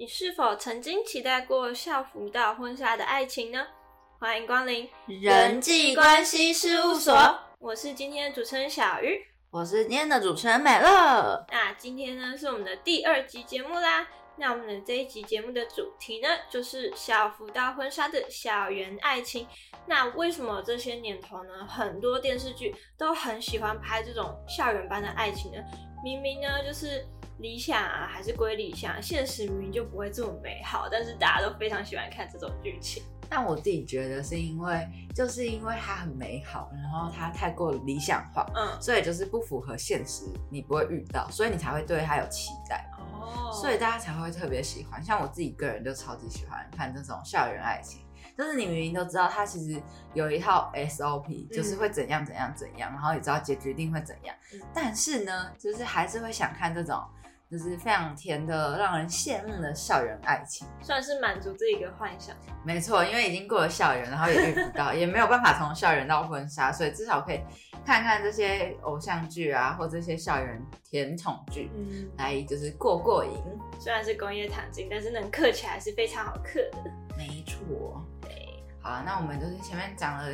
你是否曾经期待过校服到婚纱的爱情呢？欢迎光临人际关系事务所，我是今天的主持人小鱼，我是今天的主持人美乐。那今天呢是我们的第二集节目啦。那我们的这一集节目的主题呢，就是校服到婚纱的校园爱情。那为什么这些年头呢，很多电视剧都很喜欢拍这种校园般的爱情呢？明明呢就是理想啊，还是归理想，现实明明就不会这么美好，但是大家都非常喜欢看这种剧情。但我自己觉得是因为，就是因为它很美好，然后它太过理想化，嗯，所以就是不符合现实，你不会遇到，所以你才会对它有期待。哦，所以大家才会特别喜欢。像我自己个人就超级喜欢看这种校园爱情，就是你明明都知道它其实有一套 SOP，就是会怎样怎样怎样，然后也知道结局一定会怎样，但是呢，就是还是会想看这种。就是非常甜的、让人羡慕的校园爱情，算是满足这一个幻想。没错，因为已经过了校园，然后也遇不到，也没有办法从校园到婚纱，所以至少可以看看这些偶像剧啊，或这些校园甜宠剧，嗯，来就是过过瘾。虽然是工业糖精，但是能刻起来是非常好刻的。没错。对，好了，那我们就是前面讲了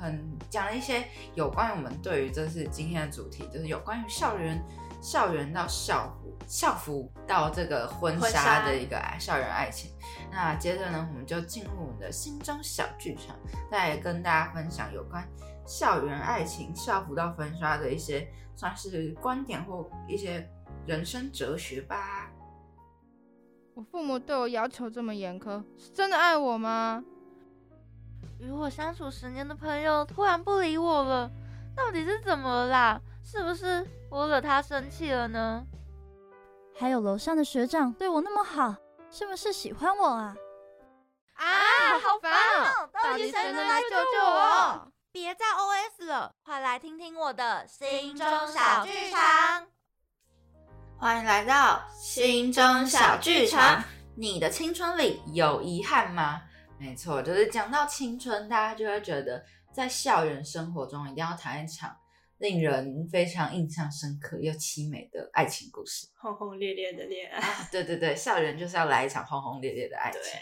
很讲了一些有关于我们对于这是今天的主题，就是有关于校园。校园到校服，校服到这个婚纱的一个校园爱情。那接着呢，我们就进入我们的心中小剧场，再跟大家分享有关校园爱情、校服到婚纱的一些算是观点或一些人生哲学吧。我父母对我要求这么严苛，是真的爱我吗？与我相处十年的朋友突然不理我了，到底是怎么了啦？是不是我惹他生气了呢？还有楼上的学长对我那么好，是不是喜欢我啊？啊，好烦哦！到底谁能来救救我？别再 OS 了，快来听听我的心中小剧场。欢迎来到心中小剧场。你的青春里有遗憾吗？没错，就是讲到青春，大家就会觉得在校园生活中一定要谈一场。令人非常印象深刻又凄美的爱情故事，轰轰烈烈的恋爱啊！对对对，校园就是要来一场轰轰烈烈的爱情。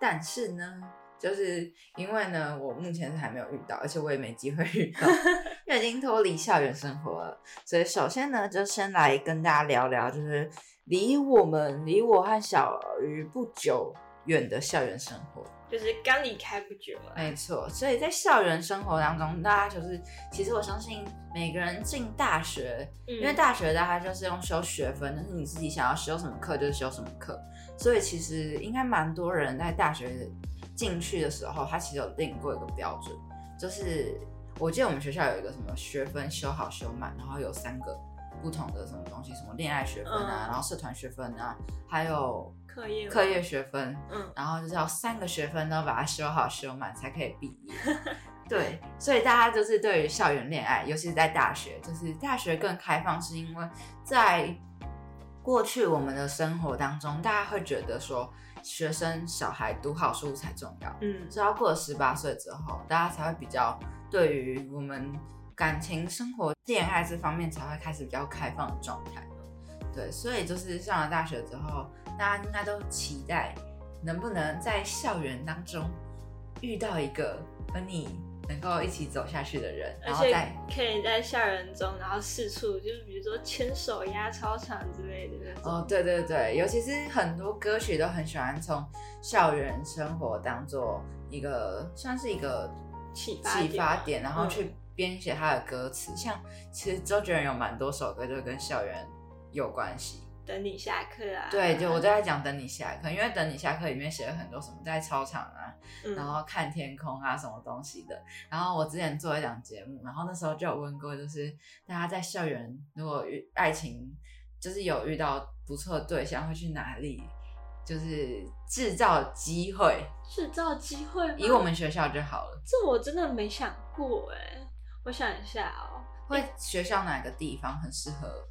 但是呢，就是因为呢，我目前是还没有遇到，而且我也没机会遇到，因为已经脱离校园生活了。所以首先呢，就先来跟大家聊聊，就是离我们离我和小鱼不久远的校园生活。就是刚离开不久，没错。所以在校园生活当中，大家就是，其实我相信每个人进大学，因为大学大家就是用修学分，但是你自己想要修什么课就是修什么课。所以其实应该蛮多人在大学进去的时候，他其实有定过一个标准，就是我记得我们学校有一个什么学分修好修满，然后有三个不同的什么东西，什么恋爱学分啊，然后社团学分啊，还有。课业课业学分，嗯，然后就是要三个学分都把它修好修满才可以毕业。对，所以大家就是对于校园恋爱，尤其是在大学，就是大学更开放，是因为在过去我们的生活当中，大家会觉得说学生小孩读好书才重要，嗯，直到过了十八岁之后，大家才会比较对于我们感情生活、恋爱这方面才会开始比较开放的状态。对，所以就是上了大学之后。大家应该都期待，能不能在校园当中遇到一个跟你能够一起走下去的人，而且可以在校园中，然后四处就是比如说牵手压操场之类的。哦，对对对，尤其是很多歌曲都很喜欢从校园生活当做一个算是一个启启发点，然后去编写他的歌词。像其实周杰伦有蛮多首歌就跟校园有关系。等你下课啊！对，就我都在讲等你下课，因为等你下课里面写了很多什么在操场啊，然后看天空啊什么东西的。然后我之前做一档节目，然后那时候就有问过，就是大家在校园如果遇爱情，就是有遇到不错的对象，会去哪里？就是制造机会，制造机会，以我们学校就好了。这我真的没想过哎，我想一下哦，会学校哪个地方很适合？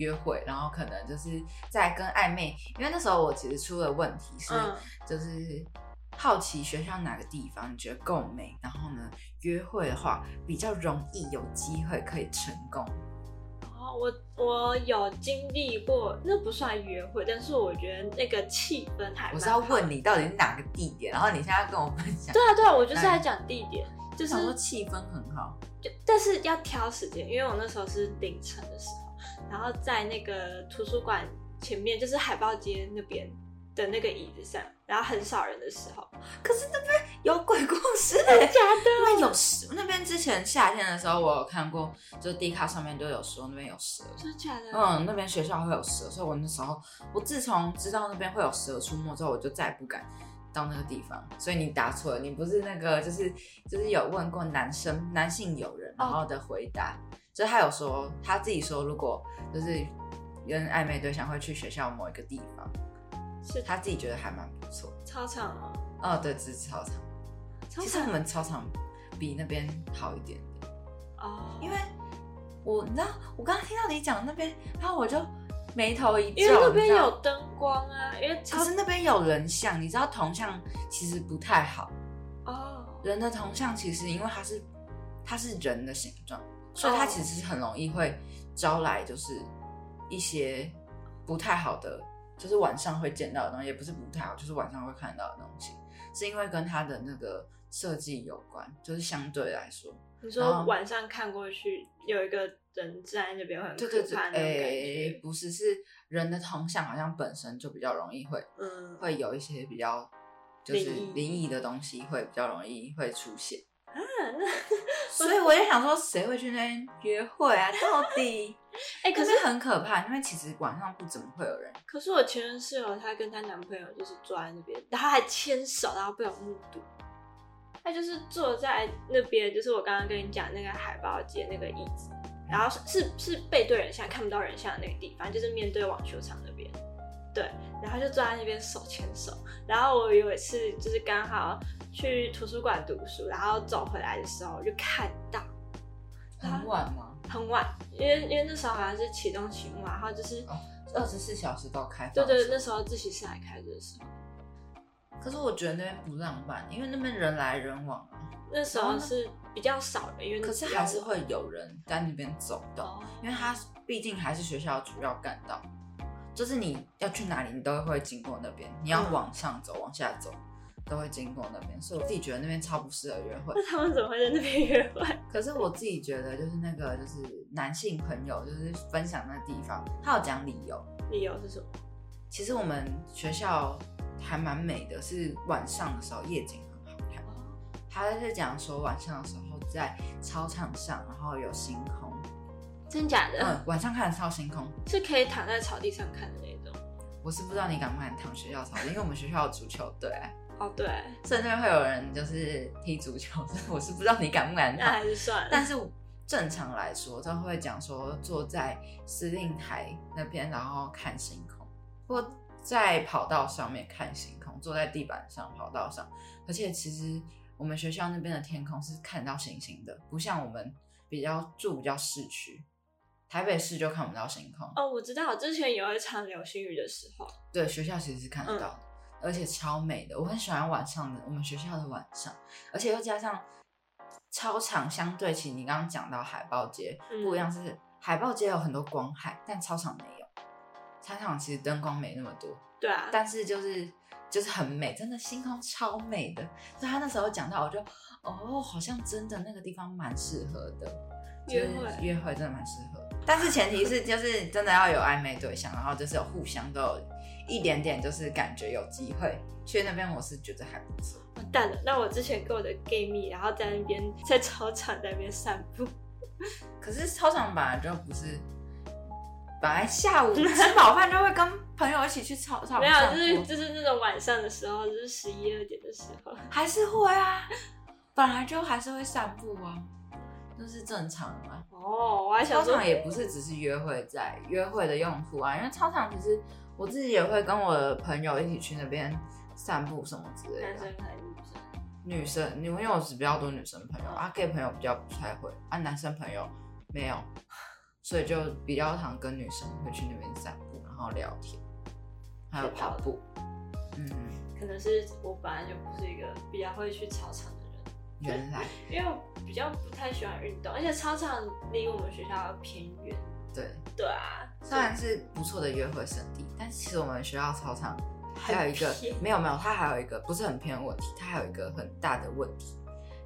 约会，然后可能就是在跟暧昧，因为那时候我其实出了问题，是就是好奇学校哪个地方你觉得够美，然后呢约会的话比较容易有机会可以成功。哦，我我有经历过，那不算约会，但是我觉得那个气氛还……我是要问你到底是哪个地点，然后你现在要跟我分享。对啊，对啊，我就是在讲地点，就是说气氛很好，就但是要挑时间，因为我那时候是凌晨的时候，然后在那个图书馆前面，就是海报街那边。的那个椅子上，然后很少人的时候，可是那边有鬼故事，真的假的？因为有蛇。那边之前夏天的时候，我有看过，就是地卡上面都有说那边有蛇，真的假的？嗯，那边学校会有蛇，所以我那时候，我自从知道那边会有蛇出没之后，我就再也不敢到那个地方。所以你答错了，你不是那个，就是就是有问过男生男性友人，然后的回答，就是他有说他自己说，如果就是跟暧昧对象会去学校某一个地方。是他自己觉得还蛮不错，操场啊，哦对，这是操场。其实我们操场比那边好一点点哦，因为我你知道，我刚刚听到你讲那边，然后我就眉头一皱，因为那边有灯光啊，因为可是那边有人像，你知道铜像其实不太好哦，人的铜像其实因为它是它是人的形状，所以它其实很容易会招来就是一些不太好的。就是晚上会见到的东西，也不是不太好，就是晚上会看到的东西，是因为跟它的那个设计有关，就是相对来说，你说晚上看过去有一个人在那边很可怕那种感觉，不是，是人的铜像好像本身就比较容易会，嗯，会有一些比较就是灵异的东西会比较容易会出现。啊，所以我也想说，谁会去那边约会啊？到底？哎，可是很可怕，因为其实晚上不怎么会有人。可是我前任室友，她跟她男朋友就是坐在那边，然后还牵手，然后被我目睹。他就是坐在那边，就是我刚刚跟你讲那个海报街那个椅子，然后是是背对人像，看不到人像的那个地方，就是面对网球场那边。对，然后就坐在那边手牵手。然后我有一次就是刚好。去图书馆读书，然后走回来的时候就看到，很晚吗？很晚，因为因为那时候好像是启动期末，然后就是二十四小时都开。对对，那时候自习室还开着的时候。可是我觉得那边不浪漫，因为那边人来人往啊。那时候是比较少的，因为可是还是会有人在那边走动，因为它毕竟还是学校主要干道，就是你要去哪里，你都会经过那边。你要往上走，往下走。都会经过那边，所以我自己觉得那边超不适合约会。那他们怎么会在那边约会？可是我自己觉得，就是那个就是男性朋友，就是分享那地方，他有讲理由。理由是什么？其实我们学校还蛮美的，是晚上的时候夜景很好看。他在讲说晚上的时候在操场上，然后有星空。真假的？嗯，晚上看得到星空，是可以躺在草地上看的那种。我是不知道你敢不敢躺学校草地，因为我们学校有足球队。哦，对，甚至会有人就是踢足球，我是不知道你敢不敢那还是算了。但是正常来说，都会讲说坐在司令台那边，然后看星空，或在跑道上面看星空，坐在地板上跑道上。而且其实我们学校那边的天空是看到星星的，不像我们比较住比较市区，台北市就看不到星空。哦，我知道，之前有一场流星雨的时候，对，学校其实是看得到的。而且超美的，我很喜欢晚上的我们学校的晚上，而且又加上操场相对起你刚刚讲到海报街不一样，是海报街有很多光害，但操场没有。操场其实灯光没那么多，对啊，但是就是就是很美，真的星空超美的。所以他那时候讲到，我就哦，好像真的那个地方蛮适合的，约会约会真的蛮适合，但是前提是就是真的要有暧昧对象，然后就是有互相都有。一点点就是感觉有机会去那边，我是觉得还不错。完蛋了，那我之前跟我的 gay 蜜，然后在那边在操场在那边散步。可是操场本来就不是，本来下午吃饱饭就会跟朋友一起去操场。没有，就是就是那种晚上的时候，就是十一二点的时候，还是会啊，本来就还是会散步啊，那是正常啊。哦，我还想操场也不是只是约会在约会的用途啊，因为操场其实。我自己也会跟我的朋友一起去那边散步什么之类的。男生还是女生？女生，因为我是比较多女生朋友，啊，gay 朋友比较不太会，啊，男生朋友没有，所以就比较常跟女生会去那边散步，然后聊天，还有跑步。嗯，可能是我本来就不是一个比较会去操场。原来，因为我比较不太喜欢运动，而且操场离我们学校偏远。对。对啊，虽然是不错的约会圣地，但其实我们学校操场还有一个没有没有，它还有一个不是很偏的问题，它还有一个很大的问题，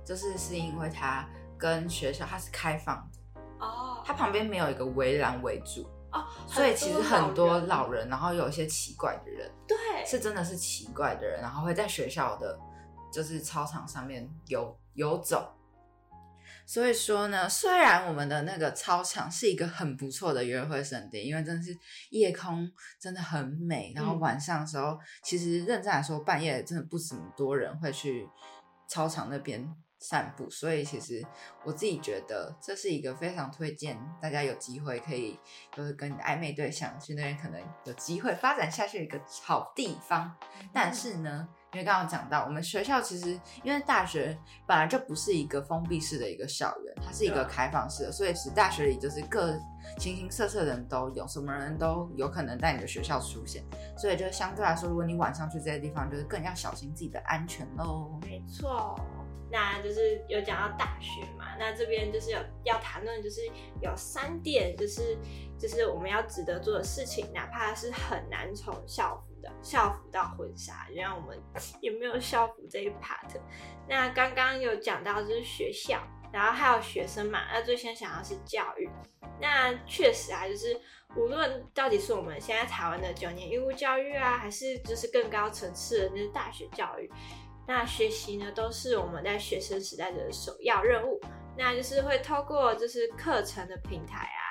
就是是因为它跟学校它是开放的，哦，它旁边没有一个围栏围住，哦，所以其实很多人老人，然后有一些奇怪的人，对是真的是奇怪的人，然后会在学校的就是操场上面游游走。所以说呢，虽然我们的那个操场是一个很不错的约会圣地，因为真的是夜空真的很美，然后嗯晚上的时候，其实认真来说，半夜真的不怎么多人会去操场那边散步，所以其实我自己觉得这是一个非常推荐大家有机会可以就是跟你的暧昧对象去那边可能有机会发展下去的一个好地方。但是呢，因为刚刚讲到我们学校其实因为大学本来就不是一个封闭式的一个校园，它是一个开放式的，所以其实大学里就是各形形色色的人都有，什么人都有可能在你的学校出现，所以就相对来说，如果你晚上去这些地方，就是更要小心自己的安全喽。没错，那就是有讲到大学嘛，那这边就是有要谈论，就是有三点，就是就是我们要值得做的事情，哪怕是很难从校服的校服到婚纱，原来我们 也没有校服这一 part。那刚刚有讲到就是学校，然后还有学生嘛，那最先想到是教育。那确实啊，就是无论到底是我们现在台湾的九年义务教育啊，还是就是更高层次的那大学教育，那学习呢都是我们在学生时代的首要任务。那就是会透过就是课程的平台啊，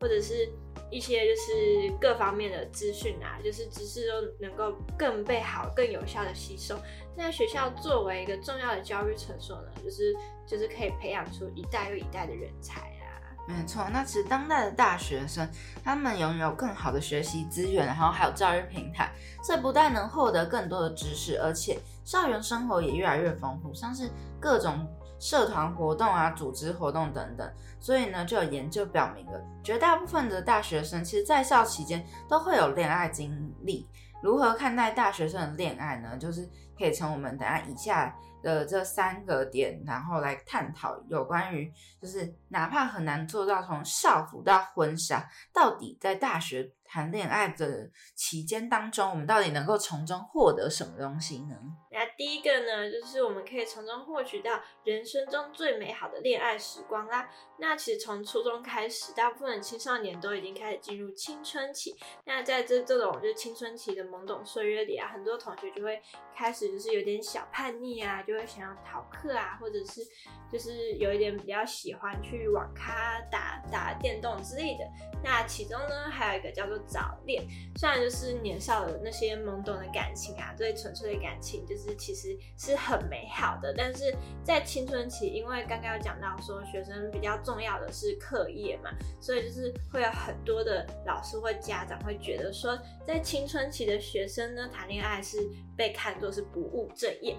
或者是一些就是各方面的资讯啊，就是知识都能够更被好、更有效的吸收。那学校作为一个重要的教育场所呢，就是就是可以培养出一代又一代的人才啊。没错，那其实当代的大学生，他们拥有更好的学习资源，然后还有教育平台，所以不但能获得更多的知识，而且校园生活也越来越丰富，像是各种社团活动啊、组织活动等等。所以呢，就有研究表明了，绝大部分的大学生其实在校期间都会有恋爱经历。如何看待大学生的恋爱呢？就是可以从我们等下以下的这三个点，然后来探讨有关于，就是哪怕很难做到从校服到婚纱，到底在大学谈恋爱的期间当中，我们到底能够从中获得什么东西呢？那第一个呢，就是我们可以从中获取到人生中最美好的恋爱时光啦。那其实从初中开始，大部分青少年都已经开始进入青春期。那在这这种就是青春期的懵懂岁月里啊，很多同学就会开始就是有点小叛逆啊，就会想要逃课啊，或者是就是有一点比较喜欢去网咖打打电动之类的。那其中呢，还有一个叫做早恋，虽然就是年少的那些懵懂的感情啊，最纯粹的感情，就其实是很美好的。但是在青春期，因为刚刚有讲到说学生比较重要的是课业嘛，所以就是会有很多的老师或家长会觉得说，在青春期的学生呢，谈恋爱是被看作是不务正业。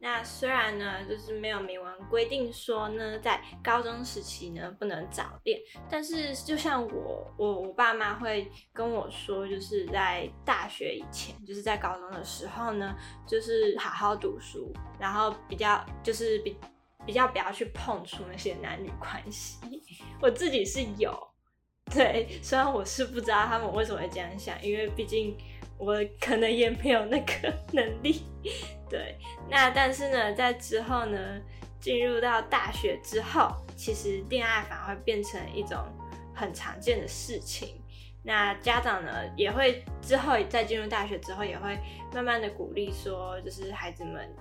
那虽然呢，就是没有明文规定说呢，在高中时期呢不能早恋，但是就像我我我爸妈会跟我说，就是在大学以前，就是在高中的时候呢，就是好好读书，然后比较就是比比较不要去碰触那些男女关系。我自己是有，对，虽然我是不知道他们为什么会这样想，因为毕竟我可能也没有那个能力。对，那但是呢，在之后呢，进入到大学之后，其实恋爱反而会变成一种很常见的事情。那家长呢，也会之后在进入大学之后，也会慢慢的鼓励说，就是孩子们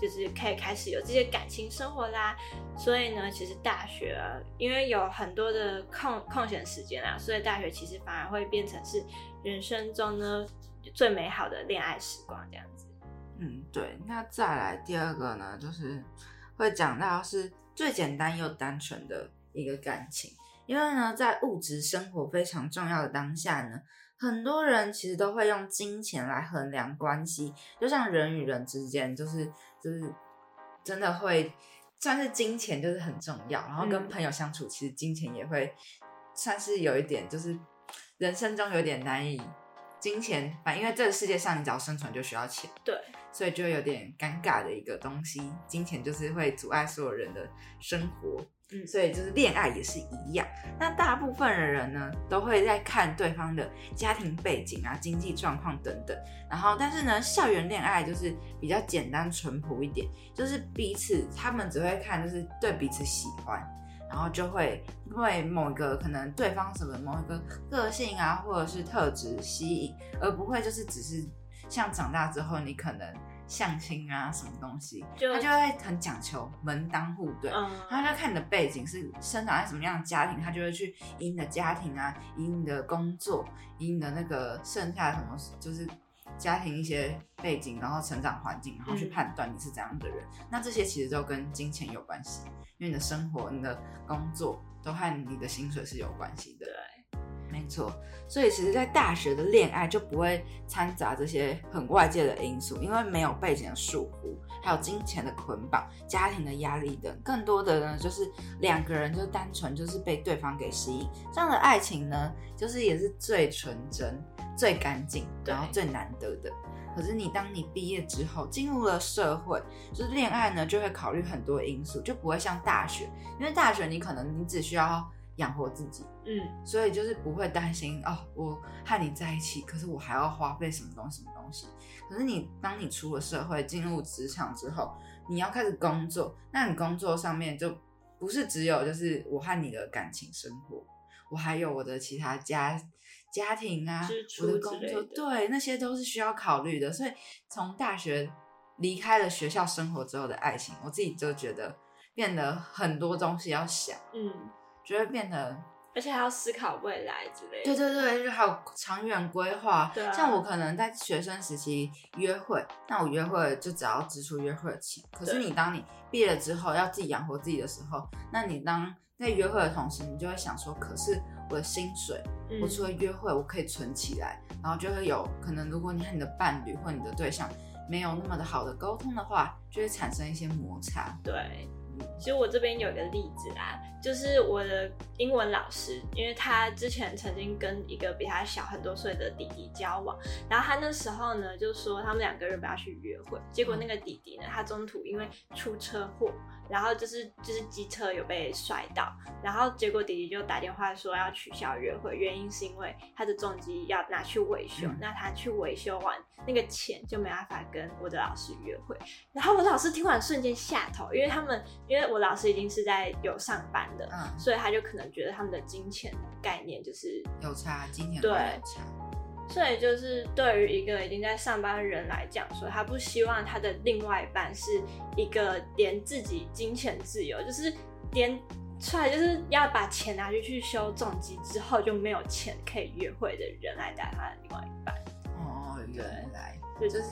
就是可以开始有这些感情生活啦。所以呢，其实大学因为有很多的空空闲时间啊，所以大学其实反而会变成是人生中呢最美好的恋爱时光这样子。嗯，对。那再来第二个呢，就是会讲到是最简单又单纯的一个感情，因为呢，在物质生活非常重要的当下呢，很多人其实都会用金钱来衡量关系，就像人与人之间，就是就是真的会算是金钱就是很重要，然后跟嗯朋友相处，其实金钱也会算是有一点，就是人生中有点难以。金钱，反因为这个世界上，你只要生存就需要钱，对，所以就有点尴尬的一个东西。金钱就是会阻碍所有人的生活。嗯，所以就是恋爱也是一样。那大部分的人呢，都会在看对方的家庭背景啊、经济状况等等。然后，但是呢，校园恋爱就是比较简单淳朴一点，就是彼此他们只会看就是对彼此喜欢，然后就会因为某一个可能对方什么某一个个性啊，或者是特质吸引，而不会就是只是像长大之后你可能。相亲啊，什么东西，他就会很讲求门当户对，他就看你的背景是生长在什么样的家庭，他就会去以你的家庭啊，以你的工作，以你的那个剩下什么，就是家庭一些背景，然后成长环境，然后去判断你是怎样的人。那这些其实都跟金钱有关系，因为你的生活、你的工作都和你的薪水是有关系的。没错，所以其实，在大学的恋爱就不会掺杂这些很外界的因素，因为没有背景的束缚，还有金钱的捆绑、家庭的压力等，更多的呢，就是两个人就单纯就是被对方给吸引，这样的爱情呢，就是也是最纯真、最干净，然后最难得的。可是你当你毕业之后，进入了社会，就是恋爱呢，就会考虑很多因素，就不会像大学，因为大学你可能你只需要。养活自己，嗯，所以就是不会担心哦，我和你在一起，可是我还要花费什么东西什么东西。可是你当你出了社会，进入职场之后，你要开始工作，那你工作上面就不是只有就是我和你的感情生活，我还有我的其他家家庭啊，我的工作，对，那些都是需要考虑的。所以从大学离开了学校生活之后的爱情，我自己就觉得变得很多东西要想，嗯。就会变得，而且还要思考未来之类。对对对，就还有长远规划。对，像我可能在学生时期约会，那我约会就只要支出约会的钱。可是你当你毕业了之后，要自己养活自己的时候，那你当在约会的同时，你就会想说，可是我的薪水，我除了约会，我可以存起来，然后就会有可能，如果你和你的伴侣或你的对象没有那么的好的沟通的话，就会产生一些摩擦。对。其实我这边有一个例子啦，就是我的英文老师，因为他之前曾经跟一个比他小很多岁的弟弟交往，然后他那时候呢就说他们两个人不要去约会，结果那个弟弟呢，他中途因为出车祸。然后就是就是机车有被摔到，然后结果弟弟就打电话说要取消约会，原因是因为他的重机要拿去维修，那他去维修完那个钱就没办法跟我的老师约会。然后我老师听完瞬间下头，因为他们因为我老师已经是在有上班的，嗯，所以他就可能觉得他们的金钱概念就是有差，金钱对差。所以就是对于一个已经在上班的人来讲，说他不希望他的另外一半是一个连自己金钱自由，就是连出来就是要把钱拿去去修重机之后就没有钱可以约会的人来带他的另外一半。哦，原来就是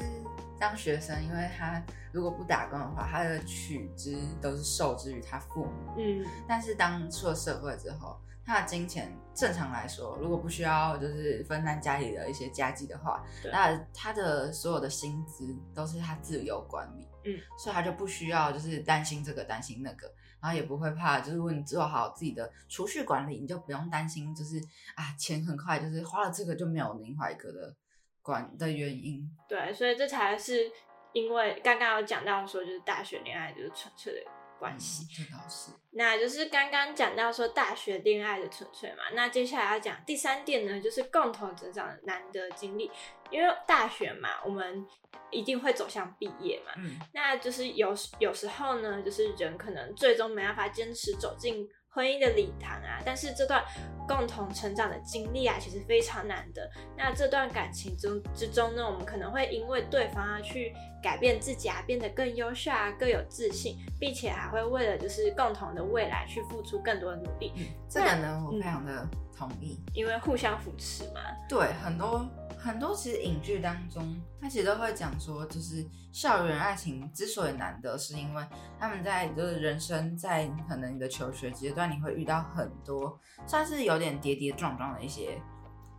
当学生，因为他如果不打工的话，他的取之都是受之于他父母。嗯，但是当出了社会之后。他的金钱正常来说，如果不需要就是分担家里的一些家计的话，那他的所有的薪资都是他自由管理，嗯，所以他就不需要就是担心这个担心那个，然后也不会怕，就是如果你做好自己的储蓄管理，你就不用担心就是啊钱很快就是花了这个就没有另外一个的管的原因。对，所以这才是因为刚刚有讲到说，就是大学恋爱就是纯粹的。关系，这倒是。那就是刚刚讲到说大学恋爱的纯粹嘛，那接下来要讲第三点呢，就是共同成长的难得经历。因为大学嘛，我们一定会走向毕业嘛，嗯，那就是有有时候呢，就是人可能最终没办法坚持走进。婚姻的礼堂啊，但是这段共同成长的经历啊，其实非常难得。那这段感情中之中呢，我们可能会因为对方啊去改变自己啊，变得更优秀啊，更有自信，并且还会为了就是共同的未来去付出更多的努力。这个呢，我非常的同意，因为互相扶持嘛。对，很多。很多其实影剧当中，他其实都会讲说，就是校园爱情之所以难得，是因为他们在就是人生在可能你的求学阶段，你会遇到很多算是有点跌跌撞撞的一些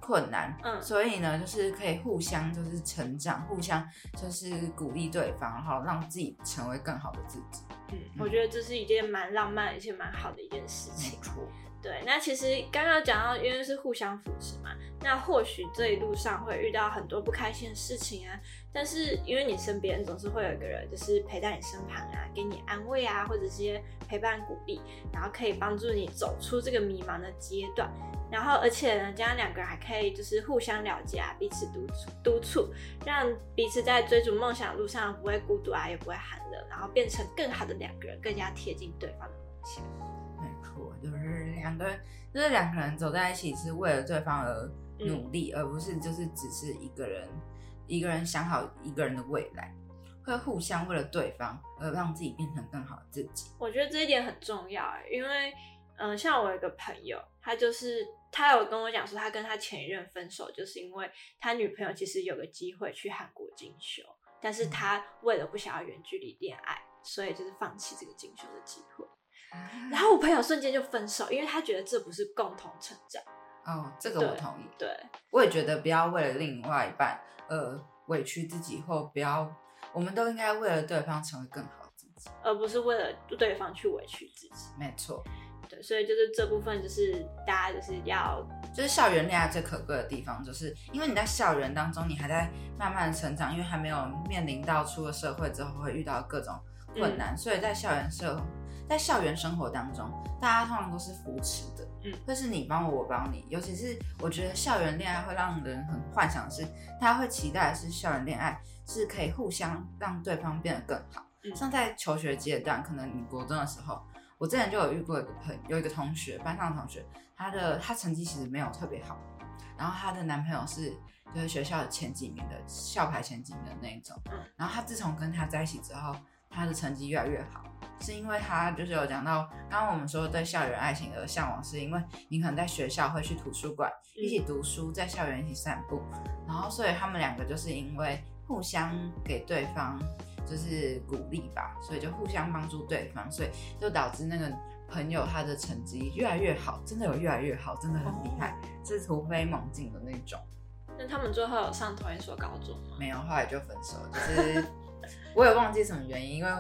困难，嗯，所以呢，就是可以互相就是成长，互相就是鼓励对方，然后让自己成为更好的自己。嗯，我觉得这是一件蛮浪漫而且蛮好的一件事情。没错。对，那其实刚刚讲到，因为是互相扶持嘛，那或许这一路上会遇到很多不开心的事情啊，但是因为你身边总是会有一个人，就是陪在你身旁啊，给你安慰啊，或者是些陪伴鼓励，然后可以帮助你走出这个迷茫的阶段。然后而且呢，这样两个人还可以就是互相了解啊，彼此督促督促，让彼此在追逐梦想的路上不会孤独啊，也不会寒冷，然后变成更好的两个人，更加贴近对方的梦想。没错，就是两个人，就是两个人走在一起是为了对方而努力，而不是就是只是一个人一个人想好一个人的未来，会互相为了对方而让自己变成更好的自己。我觉得这一点很重要哎，因为嗯，像我有一个朋友，他就是他有跟我讲说，他跟他前一任分手，就是因为他女朋友其实有个机会去韩国进修，但是他为了不想要远距离恋爱，所以就是放弃这个进修的机会。然后我朋友瞬间就分手，因为他觉得这不是共同成长。哦，这个我同意。对，我也觉得不要为了另外一半呃委屈自己，或不要，我们都应该为了对方成为更好的自己，而不是为了对方去委屈自己。没错。对，所以就是这部分，就是大家就是要，就是校园恋爱最可贵的地方，就是因为你在校园当中，你还在慢慢成长，因为还没有面临到出了社会之后会遇到各种困难，所以在校园社。在校园生活当中，大家通常都是扶持的，嗯，会是你帮我，我帮你。尤其是我觉得校园恋爱会让人很幻想，是大家会期待的是校园恋爱是可以互相让对方变得更好。嗯像在求学阶段，可能你国中的时候，我之前就有遇过一个朋有一个同学，班上同学，他的他成绩其实没有特别好，然后她的男朋友是就是学校的前几名的校排前几名的那一种，然后他自从跟他在一起之后，他的成绩越来越好。是因为他就是有讲到，刚刚我们说对校园爱情的向往，是因为你可能在学校会去图书馆一起读书，在校园一起散步，然后所以他们两个就是因为互相给对方就是鼓励吧，所以就互相帮助对方，所以就导致那个朋友他的成绩越来越好，真的有越来越好，真的很厉害，是突飞猛进的那种。那他们最后有上同一所高中吗？没有，后来就分手，就是我也忘记什么原因，因为。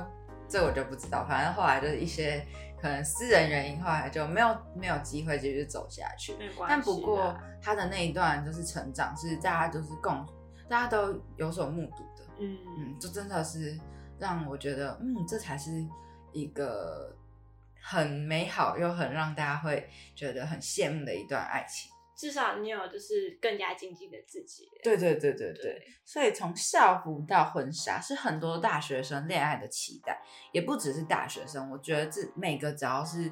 这我就不知道，反正后来就是一些可能私人原因，后来就没有没有机会继续走下去。但不过他的那一段就是成长，是大家就是共，大家都有所目睹的。嗯嗯，就真的是让我觉得，嗯，这才是一个很美好又很让大家会觉得很羡慕的一段爱情。至少你有就是更加精进的自己。对对对对对。所以从校服到婚纱是很多大学生恋爱的期待，也不只是大学生。我觉得这每个只要是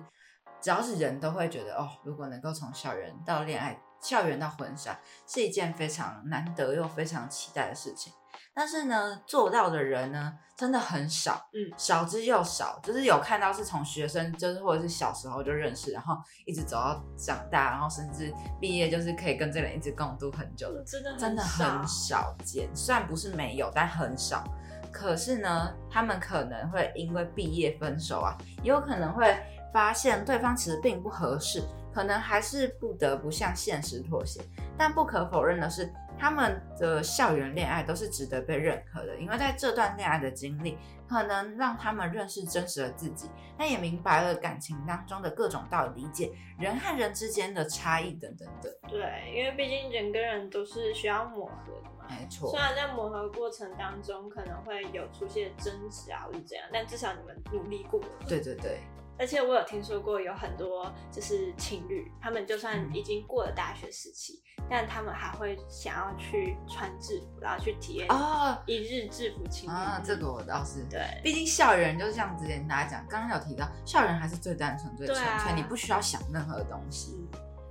只要是人都会觉得哦，如果能够从校园到恋爱，校园到婚纱是一件非常难得又非常期待的事情。但是呢，做到的人呢，真的很少，嗯，少之又少。就是有看到是从学生，就是或者是小时候就认识，然后一直走到长大，然后甚至毕业，就是可以跟这个人一直共度很久的，真的真的很少见。虽然不是没有，但很少。可是呢，他们可能会因为毕业分手啊，也有可能会发现对方其实并不合适，可能还是不得不向现实妥协。但不可否认的是。他们的校园恋爱都是值得被认可的，因为在这段恋爱的经历，可能让他们认识真实的自己，但也明白了感情当中的各种道理，理解人和人之间的差异等等等。对，因为毕竟人跟人都是需要磨合的嘛。没错。虽然在磨合过程当中可能会有出现争执啊，或者怎样，但至少你们努力过了。对对对。而且我有听说过有很多就是情侣，他们就算已经过了大学时期，但他们还会想要去穿制服，然后去体验哦一日制服情侣啊。这个我倒是对，毕竟校园就是像之前大家讲，刚刚有提到校园还是最单纯、最纯粹，你不需要想任何东西，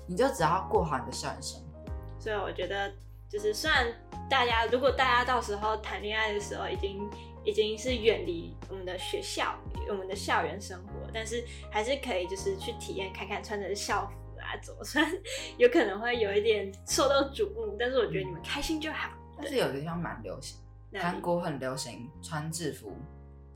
你就只要过好你的校园生活。所以我觉得，就是虽然大家如果大家到时候谈恋爱的时候已经。已经是远离我们的学校，我们的校园生活，但是还是可以就是去体验看看穿着校服啊怎么穿，有可能会有一点受到瞩目，但是我觉得你们开心就好。但是有的地方蛮流行，韩国很流行穿制服。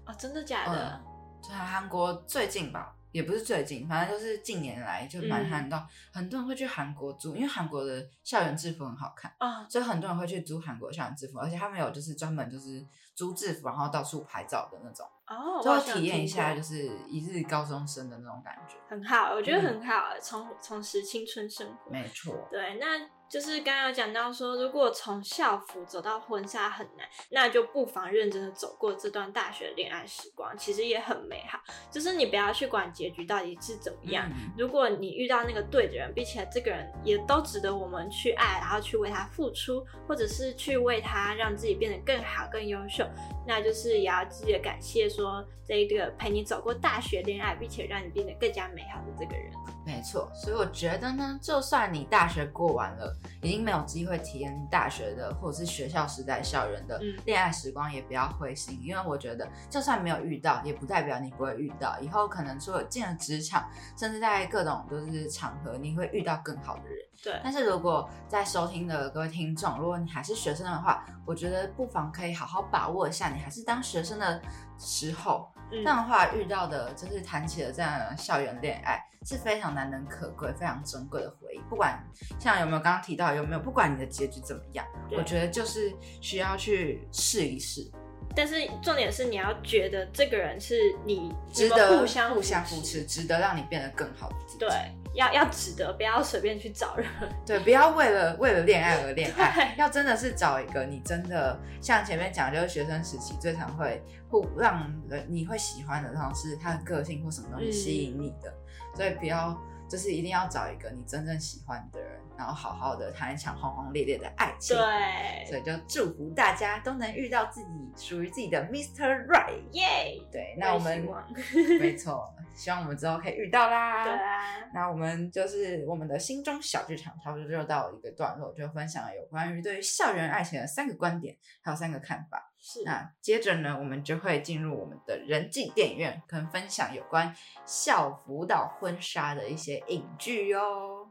哦，真的假的？对，韩国最近吧。也不是最近，反正就是近年来就蛮看到很多人会去韩国租，因为韩国的校园制服很好看啊，所以很多人会去租韩国校园制服，而且他们有就是专门就是租制服然后到处拍照的那种。哦，就我好像体验一下就是一日高中生的那种感觉。很好，我觉得嗯很好，重重拾青春生活。没错，对，那就是刚刚有讲到说，如果从校服走到婚纱很难，那就不妨认真的走过这段大学恋爱时光，其实也很美好。就是你不要去管结局到底是怎么样，嗯如果你遇到那个对的人，并且这个人也都值得我们去爱，然后去为他付出，或者是去为他让自己变得更好、更优秀，那就是也要记得感谢说这一个陪你走过大学恋爱，并且让你变得更加美好的这个人。没错，所以我觉得呢，就算你大学过完了，已经没有机会体验大学的或者是学校时代校园的嗯恋爱时光，也不要灰心，因为我觉得就算没有遇到，也不代表你不会遇到。以后可能说进了职场，甚至在各种就是场合，你会遇到更好的人。对，但是如果在收听的各位听众，如果你还是学生的话，我觉得不妨可以好好把握一下你还是当学生的时候，嗯。这样的话遇到的就是谈起了这样的校园恋爱是非常难能可贵、非常珍贵的回忆。不管像有没有刚刚提到有没有，不管你的结局怎么样，我觉得就是需要去试一试，但是重点是你要觉得这个人是你值得互相互相扶持，值得让你变得更好的自己。对，要要值得，不要随便去找人。对，不要为了为了恋爱而恋爱，要真的是找一个你真的像前面讲，就是学生时期最常会互让人你会喜欢的，然后是他的个性或什么东西吸引你的，所以不要就是一定要找一个你真正喜欢的人，然后好好的谈一场轰轰烈烈的爱情。对所，以就祝福大家都能遇到自己属于自己的 Mr. Right。耶！对，那我们 没错，希望我们之后可以遇到啦。对啊，那我们就是我们的心中小剧场，差不多就到一个段落，就分享了有关于对于校园爱情的三个观点，还有三个看法。是那接着呢，我们就会进入我们的人际电影院，跟分享有关校服到婚纱的一些影剧哦。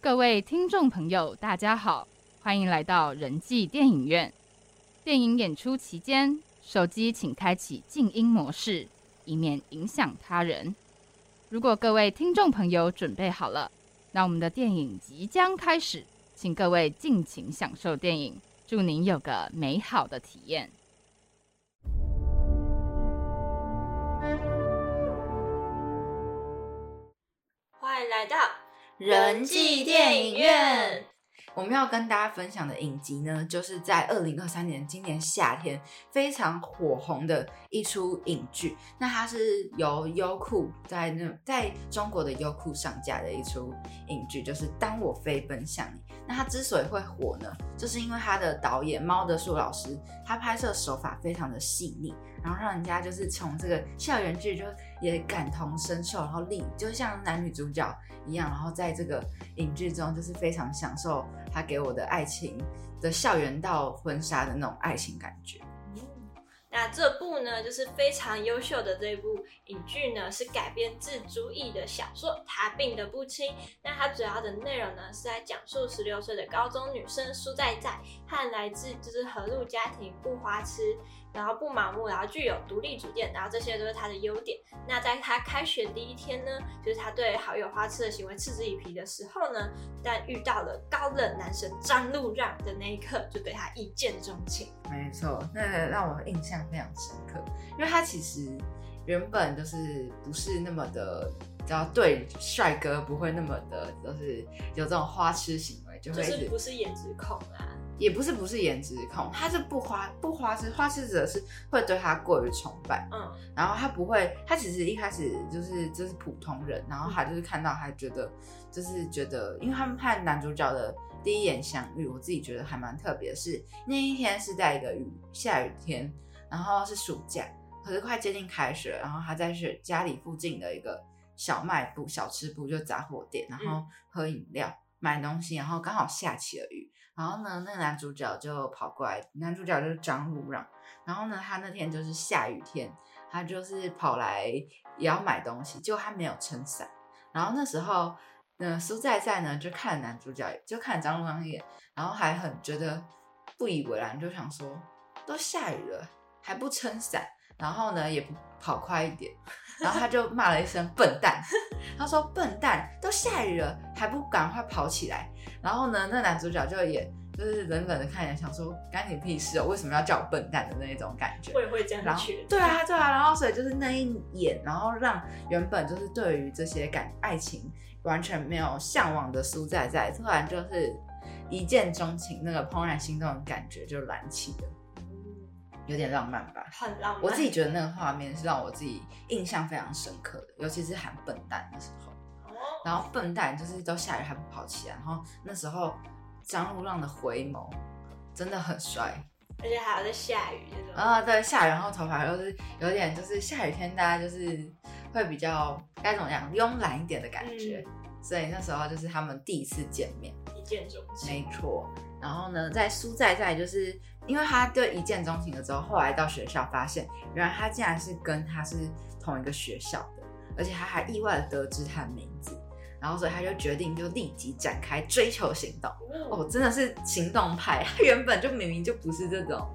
各位听众朋友，大家好，欢迎来到人际电影院。电影演出期间，手机请开启静音模式，以免影响他人。如果各位听众朋友准备好了，那我们的电影即将开始，请各位尽情享受电影，祝您有个美好的体验。欢迎来到人际电影院。我们要跟大家分享的影集呢，就是在二零二三年今年夏天非常火红的一出影剧。那它是由优酷在那在中国的优酷上架的一出影剧，就是《当我飞奔向你》。那它之所以会火呢，就是因为它的导演猫德树老师，他拍摄手法非常的细腻，然后让人家就是从这个校园剧就也感同身受，然后立就像男女主角一样，然后在这个影剧中就是非常享受他给我的爱情的校园到婚纱的那种爱情感觉。那这部呢，就是非常优秀的这部影剧呢，是改编自朱毅的小说《他病得不轻》。那它主要的内容呢，是在讲述十六岁的高中女生苏在在和来自就是和睦家庭、不花痴，然后不盲目，然后具有独立主见，然后这些都是他的优点。那在他开学第一天呢，就是他对好友花痴的行为嗤之以鼻的时候呢，但遇到了高冷男神张路让的那一刻，就对他一见钟情。没错，那个让我印象非常深刻，因为他其实原本就是不是那么的，只要对帅哥不会那么的，就是有这种花痴行为，就会就是不是颜值控啊，也不是不是颜值控，他是不花不花痴，花痴者是会对他过于崇拜，嗯，然后他不会，他其实一开始就是就是普通人，然后他就是看到他觉得就是觉得，因为他们看男主角的第一眼相遇，我自己觉得还蛮特别的是那一天是在一个雨下雨天，然后是暑假，可是快接近开学，然后他在学家里附近的一个小卖部、小吃部就杂货店，然后喝饮料、买东西，然后刚好下起了雨，然后呢，那个男主角就跑过来，男主角就是张路让，然后呢，他那天就是下雨天，他就是跑来也要买东西，结果他没有撑伞，然后那时候，呃，苏在在呢就看了男主角，就看了张路让一眼，然后还很觉得不以为然，就想说都下雨了还不撑伞，然后呢也不跑快一点，然后他就骂了一声笨蛋，他说笨蛋，都下雨了还不赶快跑起来，然后呢那男主角就也就是冷冷的看着，想说干你屁事哦，为什么要叫我笨蛋的那一种感觉。我也会这然后样觉。对啊，对啊，然后所以就是那一眼，然后让原本就是对于这些感爱情完全没有向往的苏在在，突然就是一见钟情，那个怦然心动的感觉就燃起了，有点浪漫吧。很浪漫。我自己觉得那个画面是让我自己印象非常深刻的，尤其是喊笨蛋的时候。哦，然后笨蛋就是都下雨还不跑起来，然后那时候张路浪的回眸真的很帅。而且还有在下雨那种。啊，对，下雨，然后头发又是有点就是下雨天，大家就是会比较该怎么讲，慵懒一点的感觉。所以那时候就是他们第一次见面，一见钟情。没错。然后呢，在苏在在就是因为他对一见钟情了之后，后来到学校发现，原来他竟然是跟他是同一个学校的，而且他还意外的得知他的名字。然后所以他就决定就立即展开追求行动。哦，真的是行动派。他原本就明明就不是这种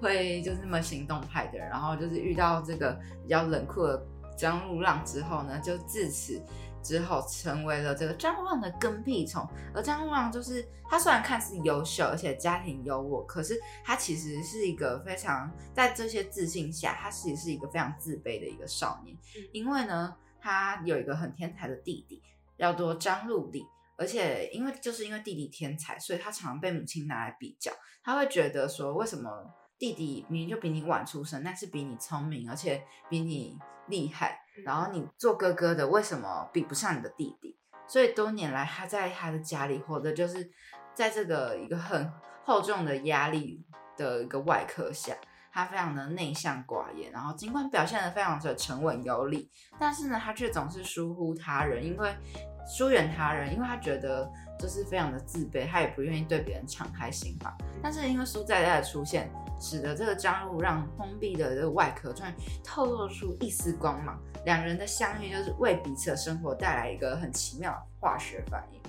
会就是那么行动派的人，然后就是遇到这个比较冷酷的张路浪之后呢，就自此之后成为了这个张望的跟屁虫。而张望就是他虽然看似优秀，而且家庭优渥，可是他其实是一个非常在这些自信下，他其实是一个非常自卑的一个少年，因为呢，他有一个很天才的弟弟。叫做张陆力，而且因为就是因为弟弟天才，所以他常常被母亲拿来比较。他会觉得说，为什么弟弟明明就比你晚出生，但是比你聪明，而且比你厉害，然后你做哥哥的为什么比不上你的弟弟？所以多年来，他在他的家里活的就是在这个一个很厚重的压力的一个外壳下。他非常的内向寡言，然后尽管表现的非常的沉稳有礼，但是呢，他却总是疏忽他人，因为疏远他人，因为他觉得就是非常的自卑，他也不愿意对别人敞开心房。但是因为苏在在的出现，使得这个张璐让封闭的这个外壳突然透露出一丝光芒，两人的相遇就是为彼此的生活带来一个很奇妙的化学反应。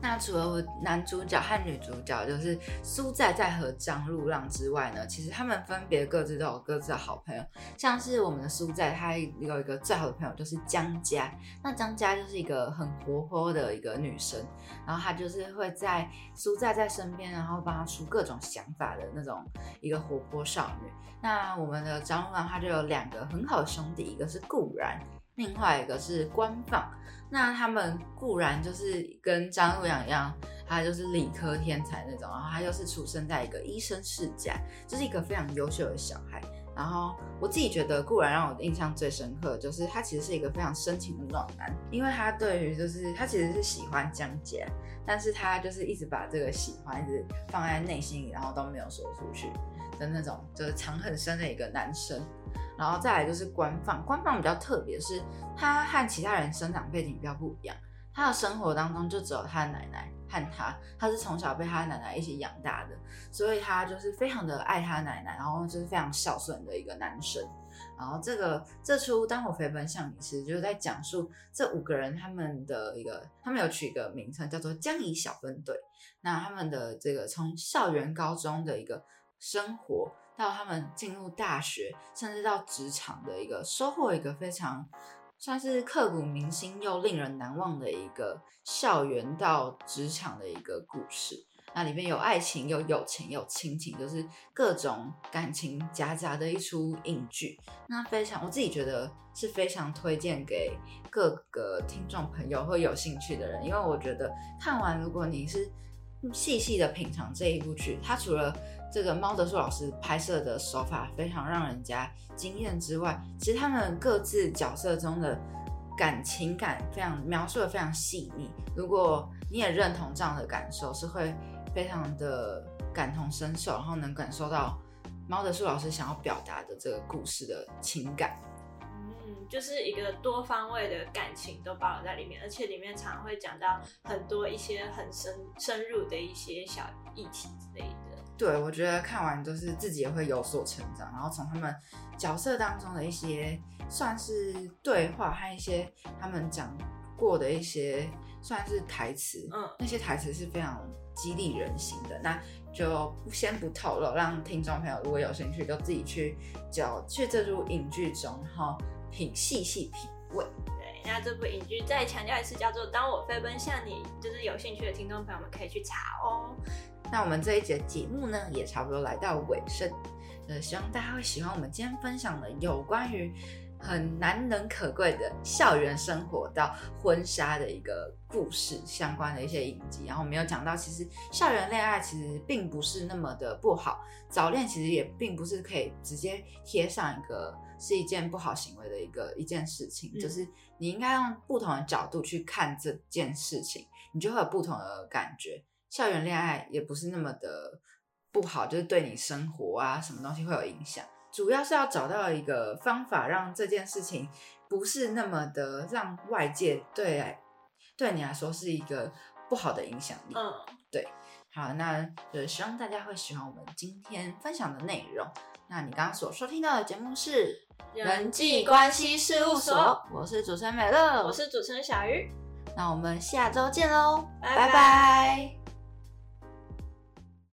那除了男主角和女主角就是苏在在和张路浪之外呢，其实他们分别各自都有各自的好朋友。像是我们的苏在，他有一个最好的朋友就是江佳。那江佳就是一个很活泼的一个女生，然后她就是会在苏在在身边，然后帮她出各种想法的那种一个活泼少女。那我们的张路浪他就有两个很好的兄弟，一个是固然，另外一个是官放。那他们固然就是跟张路阳一样，他就是理科天才那种，然后他又是出生在一个医生世家，就是一个非常优秀的小孩。然后我自己觉得固然让我印象最深刻，就是他其实是一个非常深情的暖男，因为他对于就是他其实是喜欢江姐，但是他就是一直把这个喜欢一直放在内心里，然后都没有说出去的那种，就是藏很深的一个男生。然后再来就是官方，官方比较特别，是他和其他人生长背景比较不一样。他的生活当中就只有他的奶奶和他，他是从小被他的奶奶一起养大的，所以他就是非常的爱他奶奶，然后就是非常孝顺的一个男生。然后这个这出《当我飞奔向你时》就是在讲述这五个人他们的一个，他们有取一个名称叫做江怡小分队。那他们的这个从校园高中的一个生活。到他们进入大学，甚至到职场的一个收获，一个非常算是刻骨铭心又令人难忘的一个校园到职场的一个故事。那里面有爱情，有友情，有亲情，就是各种感情夹杂的一出影剧。那非常，我自己觉得是非常推荐给各个听众朋友或有兴趣的人，因为我觉得看完，如果你是细细的品尝这一部剧，它除了这个猫德树老师拍摄的手法非常让人家惊艳之外，其实他们各自角色中的感情感非常描述的非常细腻。如果你也认同这样的感受，是会非常的感同身受，然后能感受到猫德树老师想要表达的这个故事的情感。嗯，就是一个多方位的感情都包含在里面，而且里面常会讲到很多一些很深深入的一些小议题之类的。对，我觉得看完就是自己也会有所成长，然后从他们角色当中的一些算是对话和一些他们讲过的一些算是台词，嗯那些台词是非常激励人心的。那就不先不透露，让听众朋友如果有兴趣，就自己去就去这部影剧中，然后品细细品味。对，那这部影剧再强调一次，叫做《当我飞奔向你》，就是有兴趣的听众朋友们可以去查哦。那我们这一节节目呢，也差不多来到尾声，呃，希望大家会喜欢我们今天分享的有关于很难能可贵的校园生活到婚纱的一个故事相关的一些影集。然后我们有讲到，其实校园恋爱其实并不是那么的不好，早恋其实也并不是可以直接贴上一个是一件不好行为的一个一件事情，嗯就是你应该用不同的角度去看这件事情，你就会有不同的感觉。校园恋爱也不是那么的不好，就是对你生活啊什么东西会有影响。主要是要找到一个方法，让这件事情不是那么的让外界对来对你来说是一个不好的影响力。嗯，对好，那就希望大家会喜欢我们今天分享的内容。那你刚刚所收听到的节目是人际关系事务所，我是主持人美乐，我是主持人小鱼，那我们下周见喽，拜拜拜拜